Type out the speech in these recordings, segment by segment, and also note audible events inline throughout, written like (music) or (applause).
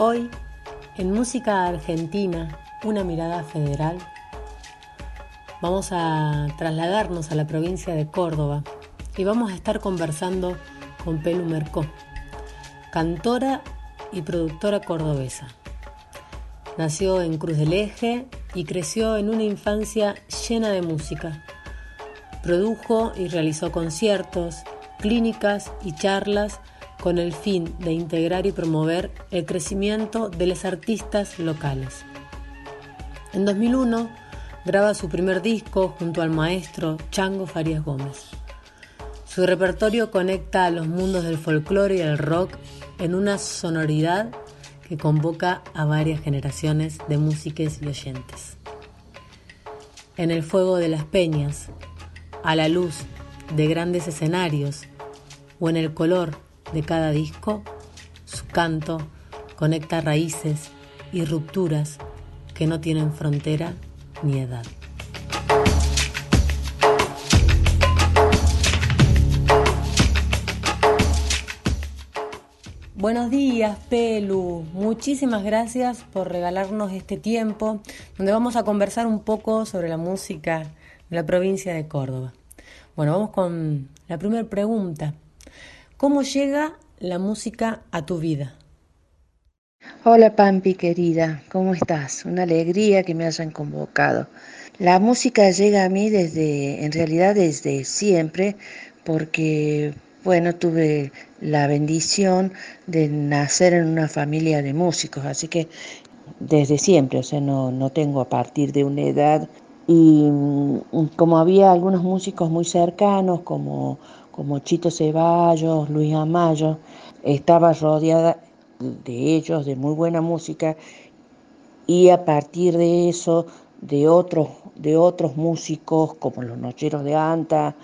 Hoy, en Música Argentina, una mirada federal, vamos a trasladarnos a la provincia de Córdoba y vamos a estar conversando con Pelu Mercó, cantora y productora cordobesa. Nació en Cruz del Eje y creció en una infancia llena de música. Produjo y realizó conciertos, clínicas y charlas con el fin de integrar y promover el crecimiento de los artistas locales. En 2001 graba su primer disco junto al maestro Chango Farías Gómez. Su repertorio conecta los mundos del folclore y el rock en una sonoridad que convoca a varias generaciones de músicos y oyentes. En el fuego de las peñas, a la luz de grandes escenarios o en el color de cada disco, su canto conecta raíces y rupturas que no tienen frontera ni edad. Buenos días, Pelu. Muchísimas gracias por regalarnos este tiempo donde vamos a conversar un poco sobre la música de la provincia de Córdoba. Bueno, vamos con la primera pregunta. ¿Cómo llega la música a tu vida? Hola Pampi querida, ¿cómo estás? Una alegría que me hayan convocado. La música llega a mí desde, en realidad desde siempre, porque, bueno, tuve la bendición de nacer en una familia de músicos, así que desde siempre, o sea, no, no tengo a partir de una edad. Y mm, como había algunos músicos muy cercanos, como como Chito Ceballos, Luis Amayo, estaba rodeada de ellos, de muy buena música, y a partir de eso, de otros, de otros músicos como los Nocheros de Anta,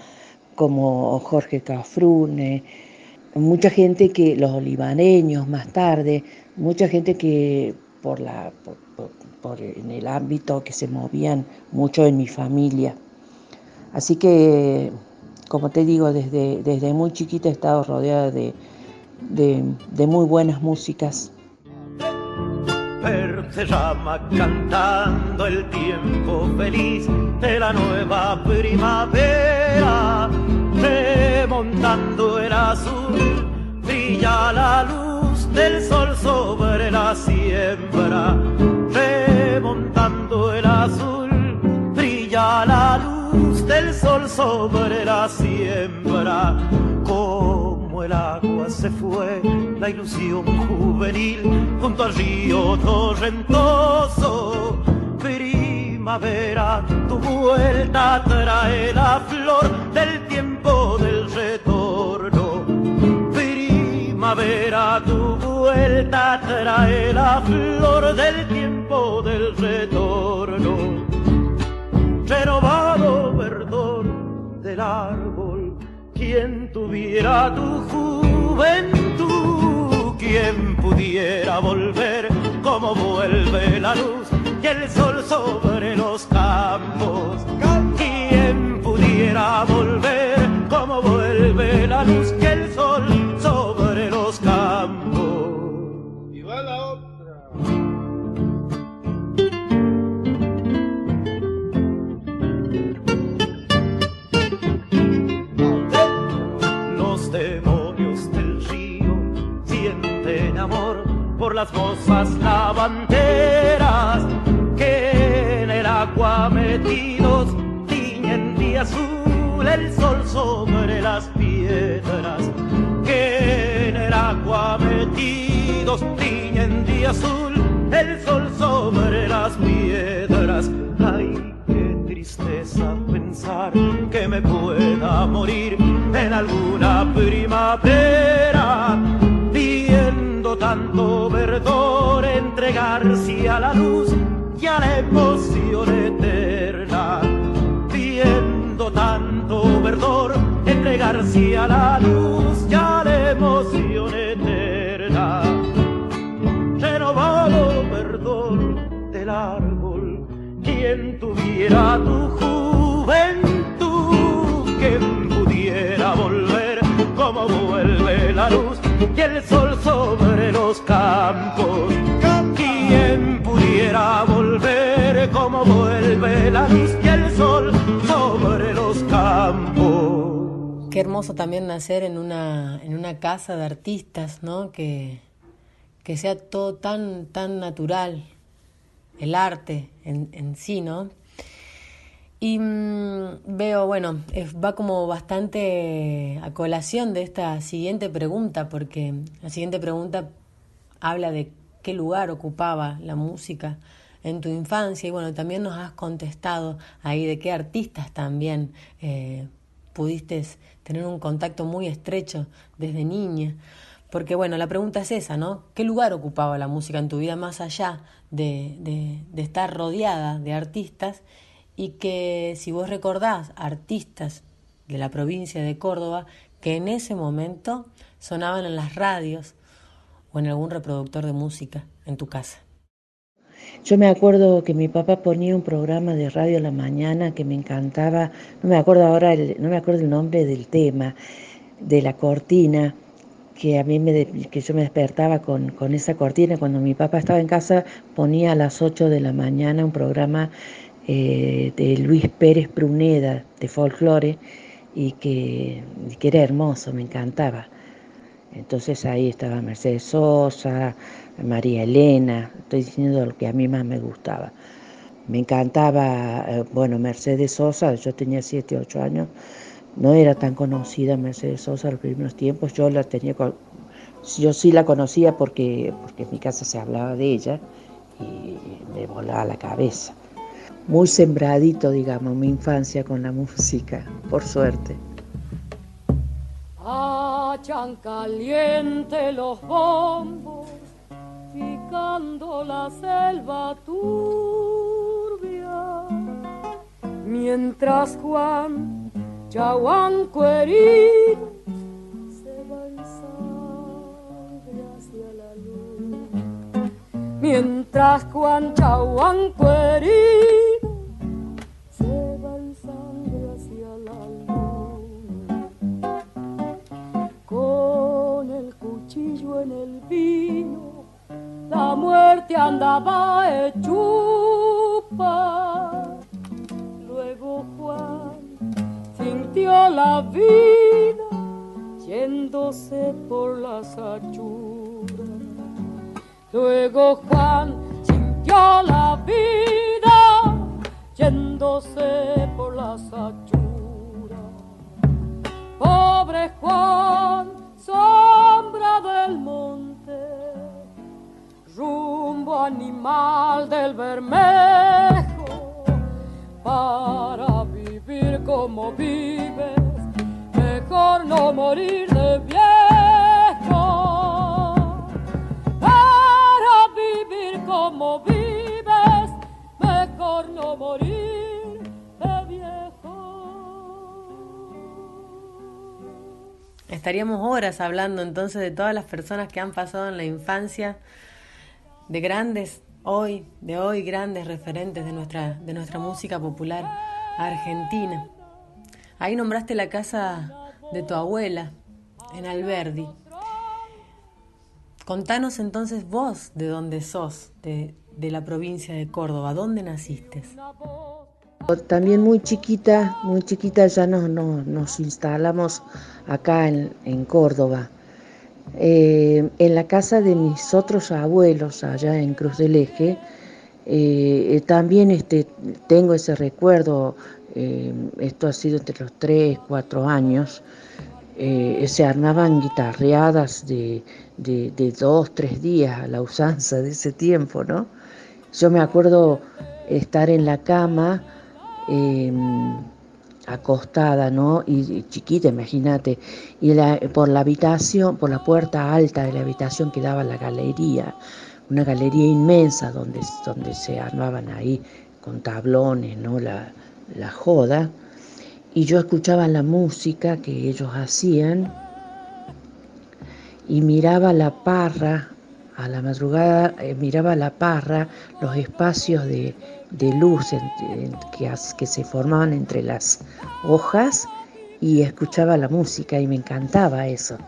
como Jorge Cafrune, mucha gente que, los olivareños más tarde, mucha gente que por la por en el ámbito que se movían mucho en mi familia. Así que como te digo, desde, desde muy chiquita he estado rodeada de, de, muy buenas músicas. Se llama cantando el tiempo feliz de la nueva primavera, remontando el azul, brilla la luz del sol sobre la siembra, remontando el azul, brilla la luz sobre la siembra, como el agua se fue, la ilusión juvenil junto al río torrentoso. Primavera, tu vuelta trae la flor del tiempo del retorno. Primavera, tu vuelta trae la flor del tiempo del retorno del árbol. Quien tuviera tu juventud, quien pudiera volver como vuelve la luz y el sol sobre los campos. Quien pudiera volver como vuelve la luz entregarse a la luz y a la emoción eterna renovado perdón del árbol. Quien tuviera tu juventud, quien pudiera volver como vuelve la luz y el sol sobre los campos. Quien pudiera volver como vuelve la luz y el sol sobre los campos. Qué hermoso también nacer en una, en una casa de artistas, ¿no? Que, que sea todo tan, tan natural, el arte en, en sí, ¿no? Y mmm, veo, bueno, va como bastante a colación de esta siguiente pregunta, porque la siguiente pregunta habla de qué lugar ocupaba la música en tu infancia y bueno, también nos has contestado ahí de qué artistas también eh, pudiste tener un contacto muy estrecho desde niña. Porque bueno, la pregunta es esa, ¿no? ¿Qué lugar ocupaba la música en tu vida más allá de, de, de estar rodeada de artistas? Y que si vos recordás artistas de la provincia de Córdoba que en ese momento sonaban en las radios o en algún reproductor de música en tu casa. Yo me acuerdo que mi papá ponía un programa de radio a la mañana que me encantaba, no me acuerdo ahora, el, no me acuerdo el nombre del tema, de la cortina, que a mí me, que yo me despertaba con, con esa cortina. Cuando mi papá estaba en casa ponía a las 8 de la mañana un programa eh, de Luis Pérez Pruneda de folclore y que, y que era hermoso, me encantaba. Entonces ahí estaba Mercedes Sosa, María Elena, estoy diciendo lo que a mí más me gustaba. Me encantaba, eh, bueno, Mercedes Sosa, yo tenía 7, 8 años, no era tan conocida Mercedes Sosa en los primeros tiempos, yo la tenía, yo sí la conocía porque, porque en mi casa se hablaba de ella y me volaba la cabeza. Muy sembradito, digamos, mi infancia con la (laughs) música, por suerte. Hachan caliente los bombos, picando la selva turbia, mientras Juan Chahuanco herido se sangre hacia la luz, mientras Juan cuchillo en el vino, la muerte andaba hechupa. Luego Juan sintió la vida yéndose por las achuras. Luego Juan sintió la vida yéndose por las achuras. Pobre Juan, sombra del monte, rumbo animal del Bermejo, para vivir como vives, mejor no morir de viejo. Para vivir como vives, mejor no morir de viejo. Estaríamos horas hablando entonces de todas las personas que han pasado en la infancia, de grandes hoy, de hoy grandes referentes de nuestra, de nuestra música popular argentina. Ahí nombraste la casa de tu abuela, en Alberdi. Contanos entonces vos de dónde sos, de, de la provincia de Córdoba, ¿dónde naciste? También muy chiquita, muy chiquita ya nos, nos, nos instalamos acá en, en Córdoba. Eh, en la casa de mis otros abuelos, allá en Cruz del Eje, eh, también este, tengo ese recuerdo, esto ha sido entre los 3, 4 años, se armaban guitarreadas de, de, de, dos, tres días a la usanza de ese tiempo, ¿no? Yo me acuerdo estar en la cama, em, acostada, ¿no? Y, chiquita, imagínate, y por la habitación, por la puerta alta de la habitación que daba la galería, una galería inmensa donde, donde se armaban ahí con tablones, ¿no? La, la joda, y yo escuchaba la música que ellos hacían y miraba la parra a la madrugada eh, miraba la parra, los espacios de, luz que, que se formaban entre las hojas y escuchaba la música y me encantaba eso.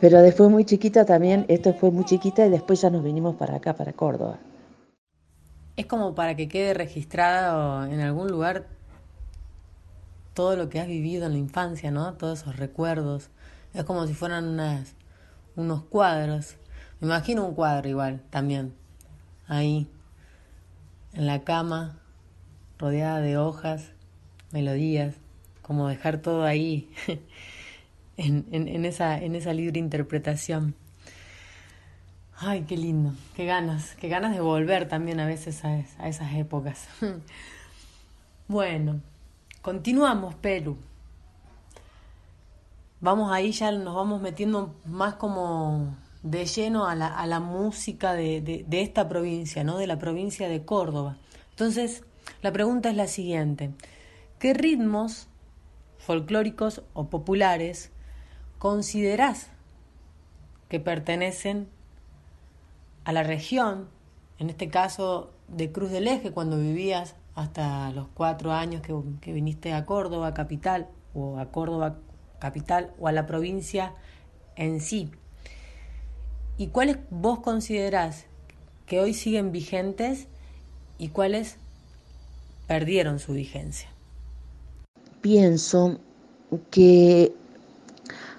Pero después muy chiquita también, esto fue muy chiquita y después ya nos vinimos para acá, para Córdoba. Es como para que quede registrado en algún lugar todo lo que has vivido en la infancia, ¿no? Todos esos recuerdos. Es como si fueran unas, unos cuadros me imagino un cuadro igual, también, ahí, en la cama, rodeada de hojas, melodías, como dejar todo ahí, (laughs) en, esa libre interpretación. Ay, qué lindo, qué ganas, qué ganas de volver también a veces a, a esas épocas. (laughs) bueno, continuamos, Perú. Vamos ahí, ya nos vamos metiendo más como de lleno a la, a la música de, de, esta provincia, ¿no? de la provincia de Córdoba. Entonces, la pregunta es la siguiente. ¿Qué ritmos folclóricos o populares considerás que pertenecen a la región, en este caso de Cruz del Eje, cuando vivías hasta los cuatro años que, que viniste a Córdoba capital, o a Córdoba capital, o a la provincia en sí? ¿Y cuáles vos considerás que hoy siguen vigentes y cuáles perdieron su vigencia? Pienso que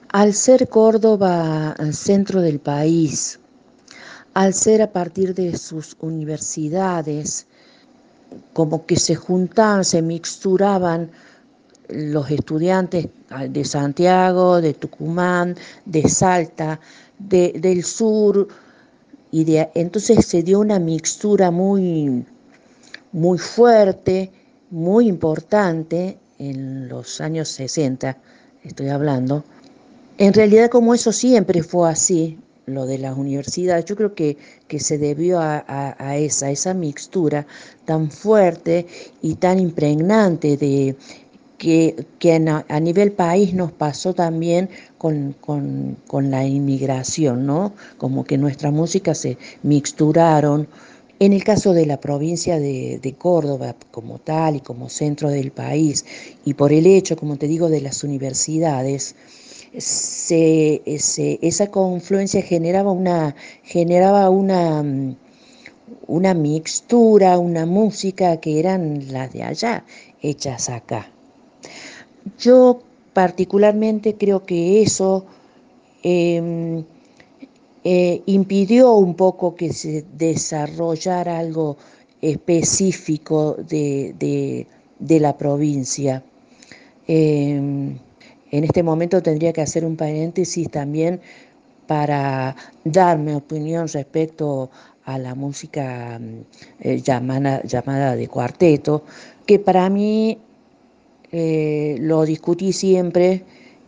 al ser Córdoba el centro del país, al ser a partir de sus universidades, como que se juntaban, se mixturaban los estudiantes de Santiago, de Tucumán, de Salta, del sur, y de, entonces se dio una mixtura muy, muy fuerte, muy importante en los años 60, estoy hablando. En realidad como eso siempre fue así, lo de las universidades, yo creo que, que se debió a, a, esa, esa mixtura tan fuerte y tan impregnante de, que, a, nivel país nos pasó también con, la inmigración, ¿no? Como que nuestra música se mixturaron. En el caso de la provincia de, Córdoba como tal y como centro del país, y por el hecho, como te digo, de las universidades, esa confluencia generaba una, generaba una, una mixtura, una música que eran las de allá, hechas acá. Yo particularmente creo que eso em, eh, impidió un poco que se desarrollara algo específico de, la provincia. Em, en este momento tendría que hacer un paréntesis también para dar mi opinión respecto a la música eh, llamada, llamada de cuarteto, que para mí eh, lo discutí siempre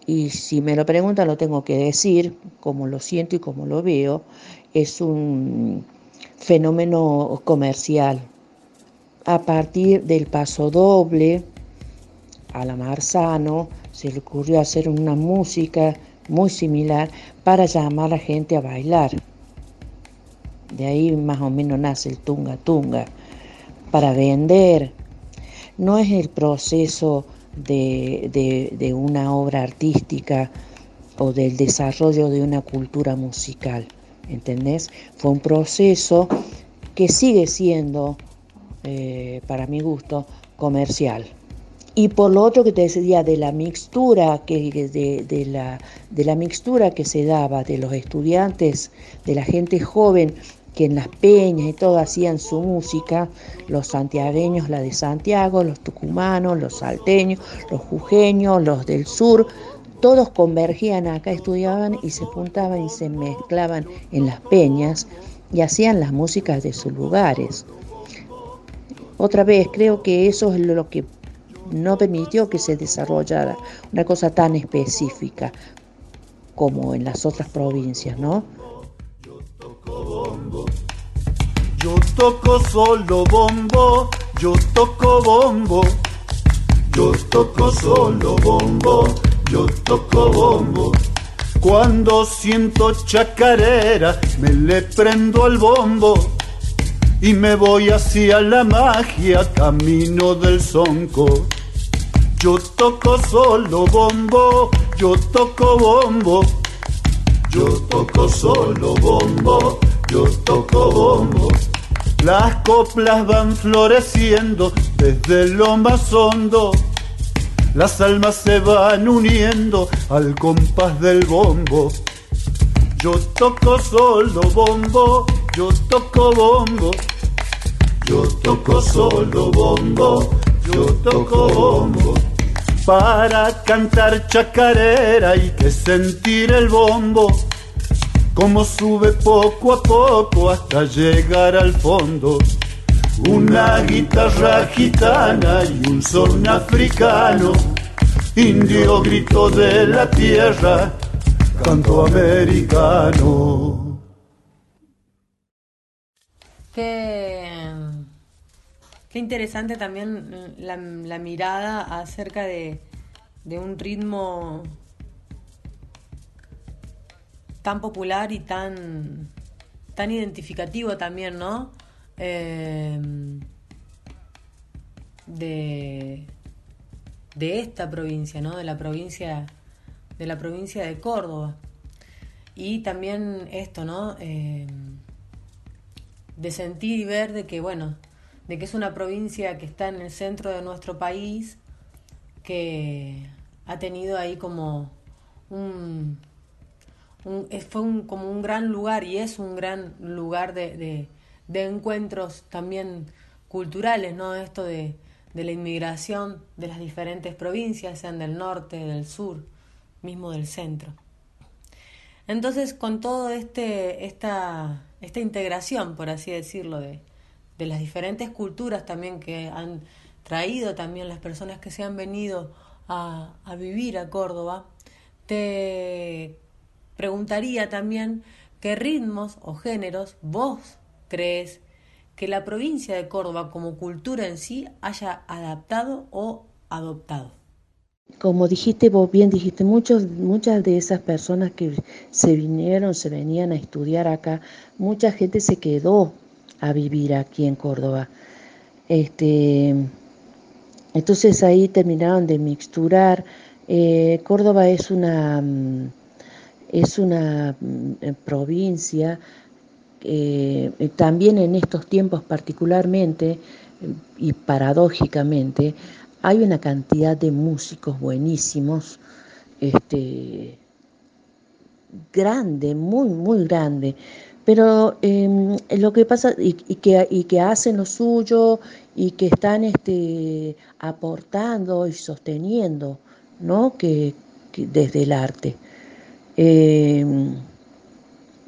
y si me lo preguntan lo tengo que decir, como lo siento y como lo veo, es un fenómeno comercial. A partir del paso doble, a la Marzano se le ocurrió hacer una música muy similar para llamar a la gente a bailar. De ahí más o menos nace el tunga tunga, para vender. No es el proceso de, una obra artística o del desarrollo de una cultura musical. ¿Entendés? Fue un proceso que sigue siendo, eh, para mi gusto, comercial. Y por lo otro que te decía de la mixtura que de, la, de la mixtura que se daba de los estudiantes, de la gente joven que en las peñas y todo hacían su música, los santiagueños la de Santiago, los tucumanos, los salteños, los jujeños, los del sur, todos convergían acá, estudiaban y se juntaban y se mezclaban en las peñas y hacían las músicas de sus lugares. Otra vez, creo que eso es lo que no permitió que se desarrollara una cosa tan específica como en las otras provincias, ¿no? Yo toco solo bombo, yo toco bombo, yo toco solo bombo, yo toco bombo. Cuando siento chacarera, me le prendo al bombo y me voy hacia la magia, camino del zonco. Yo toco solo bombo, yo toco bombo, yo toco solo bombo, yo toco bombo. Las coplas van floreciendo desde lo más hondo, las almas se van uniendo al compás del bombo. Yo toco solo bombo, yo toco bombo, yo toco solo bombo, yo toco bombo. Para cantar chacarera hay que sentir el bombo, como sube poco a poco hasta llegar al fondo. Una guitarra gitana y un son africano, indio grito de la tierra, canto americano. Qué, qué interesante también la, la mirada acerca de, de, un ritmo tan popular y tan, tan identificativo también, ¿no? Eh, de, de esta provincia, ¿no? De la provincia, de la provincia de Córdoba. Y también esto, ¿no? Eh, de sentir y ver de que, bueno, de que es una provincia que está en el centro de nuestro país, que ha tenido ahí como un, fue un, como un gran lugar y es un gran lugar de, de, encuentros también culturales, ¿no? Esto de, de la inmigración de las diferentes provincias, sean del norte, del sur, mismo del centro. Entonces, con todo este, esta, esta integración, por así decirlo, de, de las diferentes culturas también que han traído también las personas que se han venido a, a vivir a Córdoba, te preguntaría también qué ritmos o géneros vos crees que la provincia de Córdoba como cultura en sí haya adaptado o adoptado. Como dijiste vos bien, dijiste, muchos, muchas de esas personas que se vinieron, se venían a estudiar acá, mucha gente se quedó a vivir aquí en Córdoba. Este, entonces ahí terminaron de mixturar. Eh, Córdoba es una, mm, es una mm, provincia, eh, también en estos tiempos particularmente y paradójicamente, hay una cantidad de músicos buenísimos, este, grande, muy, muy grande. Pero em, lo que pasa, y, que, y que hacen lo suyo y que están este, aportando y sosteniendo, ¿no? Que, desde el arte. Em,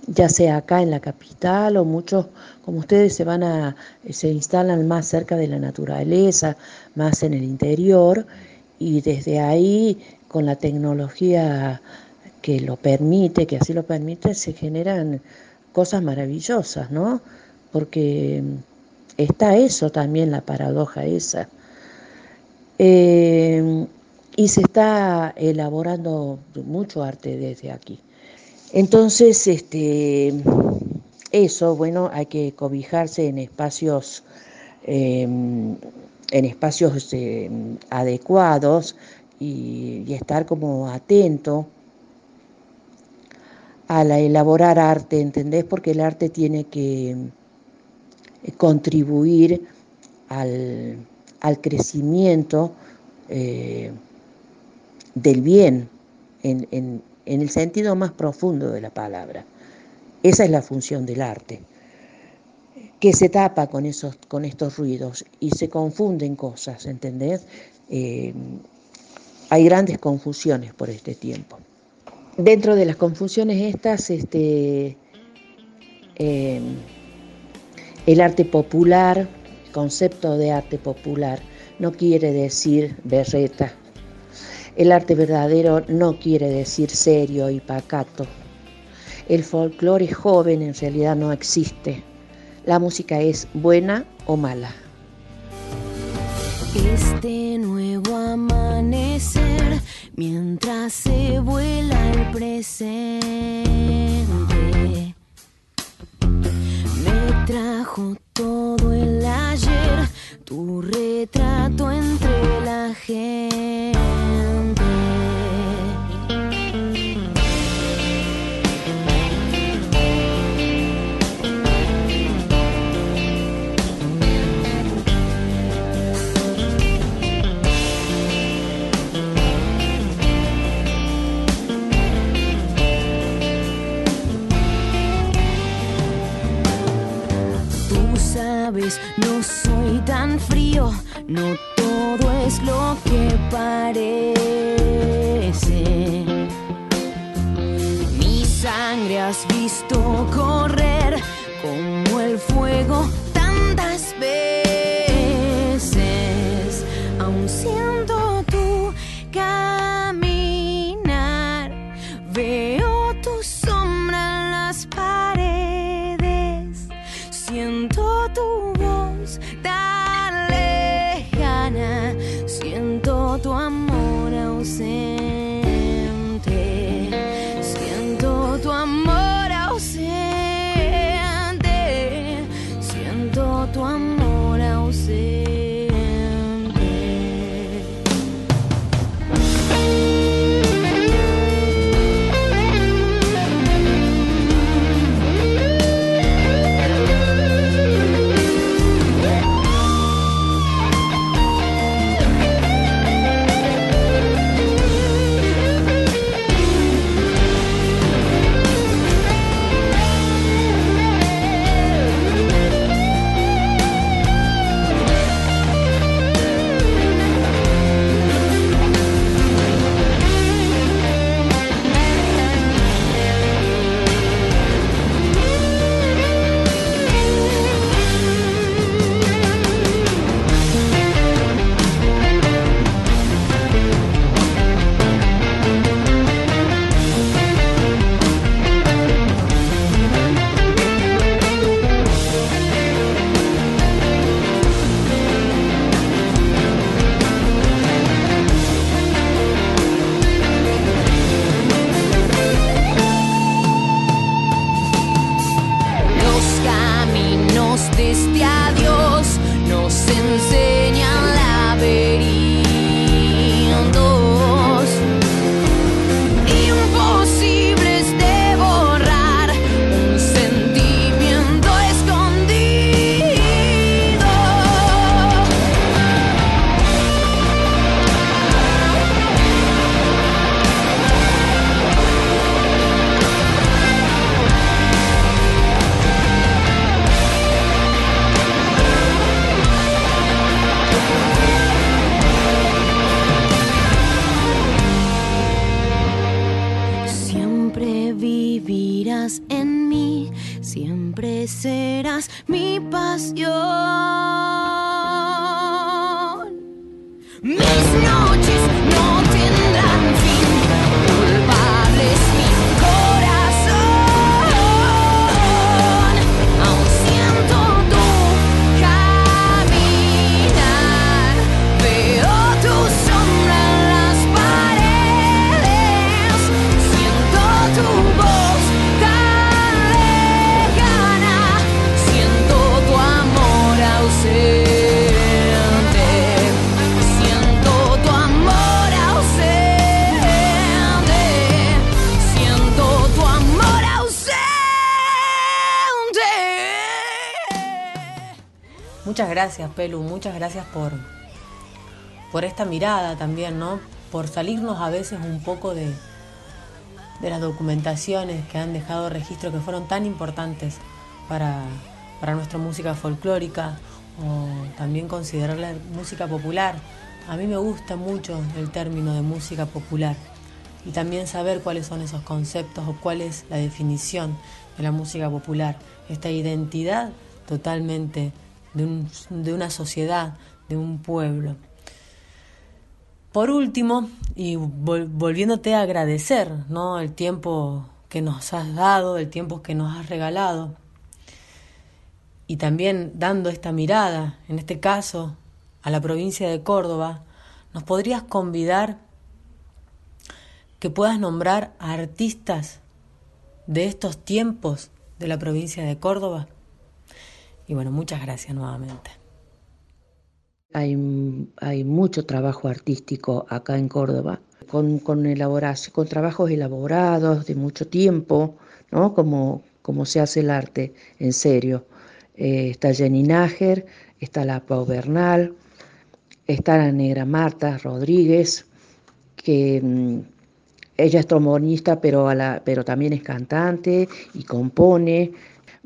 ya sea acá en la capital o muchos, como ustedes, se van a, se instalan más cerca de la naturaleza, más en el interior, y desde ahí, con la tecnología que lo permite, que así lo permite, se generan cosas maravillosas, ¿no? Porque está eso también, la paradoja esa. Eh, y se está elaborando mucho arte desde aquí. Entonces, este, eso, bueno, hay que cobijarse en espacios, em, en espacios este, adecuados y, estar como atento a la elaborar arte, ¿entendés? Porque el arte tiene que eh, contribuir al, al crecimiento eh, del bien en, en, el sentido más profundo de la palabra. Esa es la función del arte, que se tapa con, esos, con estos ruidos y se confunden cosas, ¿entendés? Eh, hay grandes confusiones por este tiempo. Dentro de las confusiones estas, este, eh, el arte popular, el concepto de arte popular, no quiere decir berreta. El arte verdadero no quiere decir serio y pacato. El folclore joven en realidad no existe. La música es buena o mala. Este nuevo amanecer, mientras se vuela el presente, me trajo todo el ayer, tu retrato entre la gente. No soy tan frío, no todo es lo que parece. Mi sangre has visto correr como el fuego gracias, Pelu, muchas gracias por, por esta mirada también, ¿no? Por salirnos a veces un poco de, de las documentaciones que han dejado registro que fueron tan importantes para, para nuestra música folclórica o también considerarla música popular. A mí me gusta mucho el término de música popular y también saber cuáles son esos conceptos o cuál es la definición de la música popular, esta identidad totalmente de, de una sociedad, de un pueblo. Por último, y volviéndote a agradecer ¿no? el tiempo que nos has dado, el tiempo que nos has regalado, y también dando esta mirada, en este caso, a la provincia de Córdoba, ¿nos podrías convidar que puedas nombrar a artistas de estos tiempos de la provincia de Córdoba? Y bueno, muchas gracias nuevamente. Hay, hay mucho trabajo artístico acá en Córdoba, con, con, con trabajos elaborados de mucho tiempo, ¿no? como, como se hace el arte, en serio. Eh, está Jenny Nájer, está la Pau Bernal, está la negra Marta Rodríguez, que mm, ella es trombonista, pero, pero también es cantante y compone.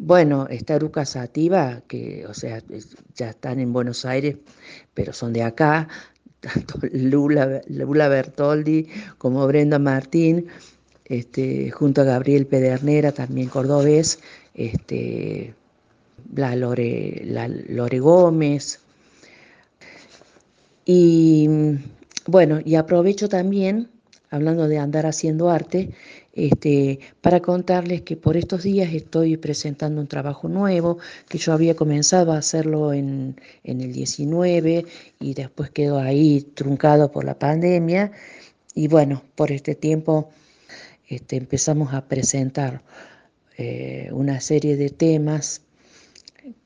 Bueno, está Eruca Sativa, que, o sea, ya están en Buenos Aires, pero son de acá, (laughs) tanto Lula, Bertoldi como Brenda Martín, este, junto a Gabriel Pedernera, también cordobés, este, la Lore, la Lore Gómez. Y bueno, y aprovecho también, hablando de andar haciendo arte, este, para contarles que por estos días estoy presentando un trabajo nuevo, que yo había comenzado a hacerlo en, en el 19 y después quedó ahí truncado por la pandemia. Y bueno, por este tiempo este, empezamos a presentar eh, una serie de temas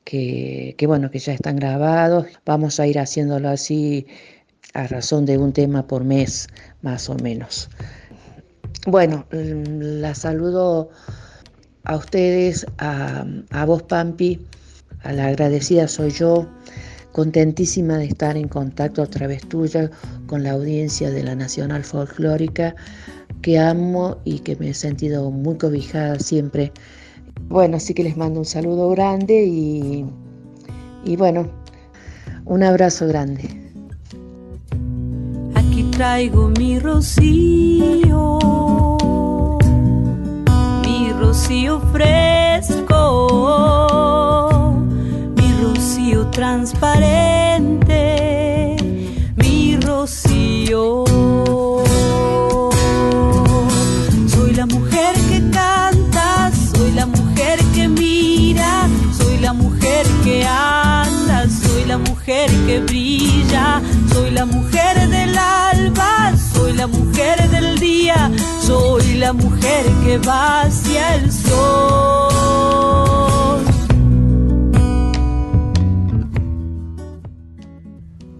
que, que, bueno, que ya están grabados. Vamos a ir haciéndolo así a razón de un tema por mes, más o menos. Bueno, mm, la saludo a ustedes, a, vos Pampi, a la agradecida soy yo, contentísima de estar en contacto a través tuya con la audiencia de la Nacional Folclórica, que amo y que me he sentido muy cobijada siempre. Bueno, así que les mando un saludo grande y, y bueno, un abrazo grande. Aquí traigo mi rocío rocío fresco, mi rocío transparente, mi rocío. Soy la mujer que canta, soy la mujer que mira, soy la mujer que anda, soy la mujer que brilla, soy la mujer del alba, soy la mujer del día, soy la mujer que va hacia el sol.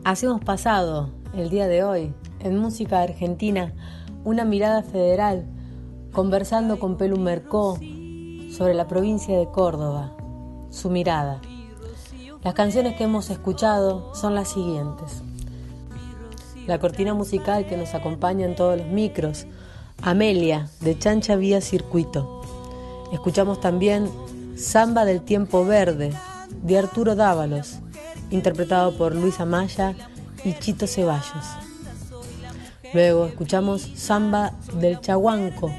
Así hemos pasado el día de hoy en Música Argentina, una mirada federal, conversando con Pelu Mercó sobre la provincia de Córdoba, su mirada. Las canciones que hemos escuchado son las siguientes. La cortina musical que nos acompaña en todos los micros, Amelia, de Chancha Vía Circuito. Escuchamos también Samba del Tiempo Verde, de Arturo Dávalos, interpretado por Luisa Maya y Chito Ceballos. Luego escuchamos Samba del Chahuanco,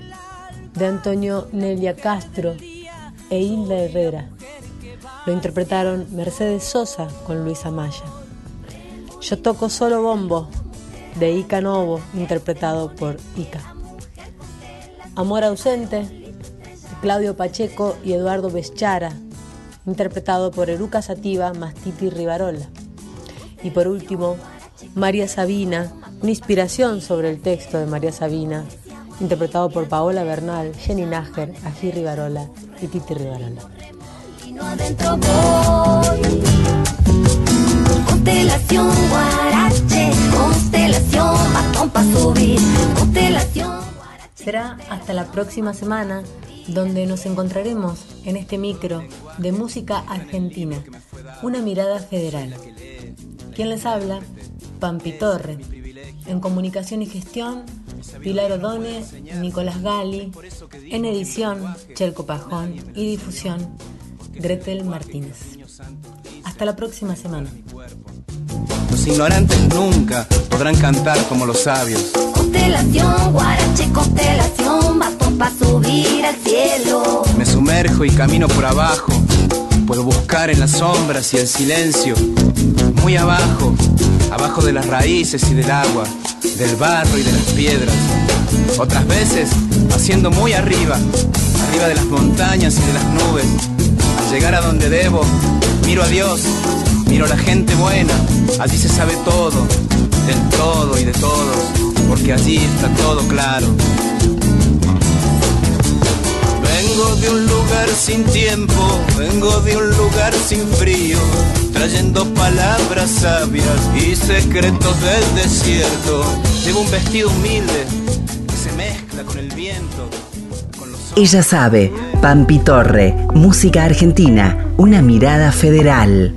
de Antonio Nelia Castro e Hilda Herrera. Lo interpretaron Mercedes Sosa con Luisa Maya. Yo toco solo bombo, de Ica Novo, interpretado por Ica. Amor ausente, Claudio Pacheco y Eduardo Beschara, interpretado por Eruca Sativa más Titi Rivarola. Y por último, María Sabina, una inspiración sobre el texto de María Sabina, interpretado por Paola Bernal, Jenny Nájer, Ají Rivarola y Titi Rivarola. Constelación Guarache, constelación batón para subir, constelación Será hasta la próxima semana donde nos encontraremos en este micro de música argentina, una mirada federal. ¿Quién les habla? Pampi Torre. En comunicación y gestión, Pilar Odone, Nicolás Gali. En edición, Chelco Pajón. Y difusión, Gretel Martínez. Hasta la próxima semana. Los ignorantes nunca podrán cantar como los sabios. Constelación, guarache, constelación, basto para subir al cielo. Me sumerjo y camino por abajo. Puedo buscar en las sombras y el silencio. Muy abajo, abajo de las raíces y del agua, del barro y de las piedras. Otras veces, haciendo muy arriba, arriba de las montañas y de las nubes. Al llegar a donde debo, miro a Dios, miro la gente buena. Allí se sabe todo, del todo y de todos, porque allí está todo claro. Vengo de un lugar sin tiempo, vengo de un lugar sin frío, trayendo palabras sabias y secretos del desierto. Llevo un vestido humilde que se mezcla con el viento. Con los Ella sabe, Pampi Torre, música argentina, una mirada federal.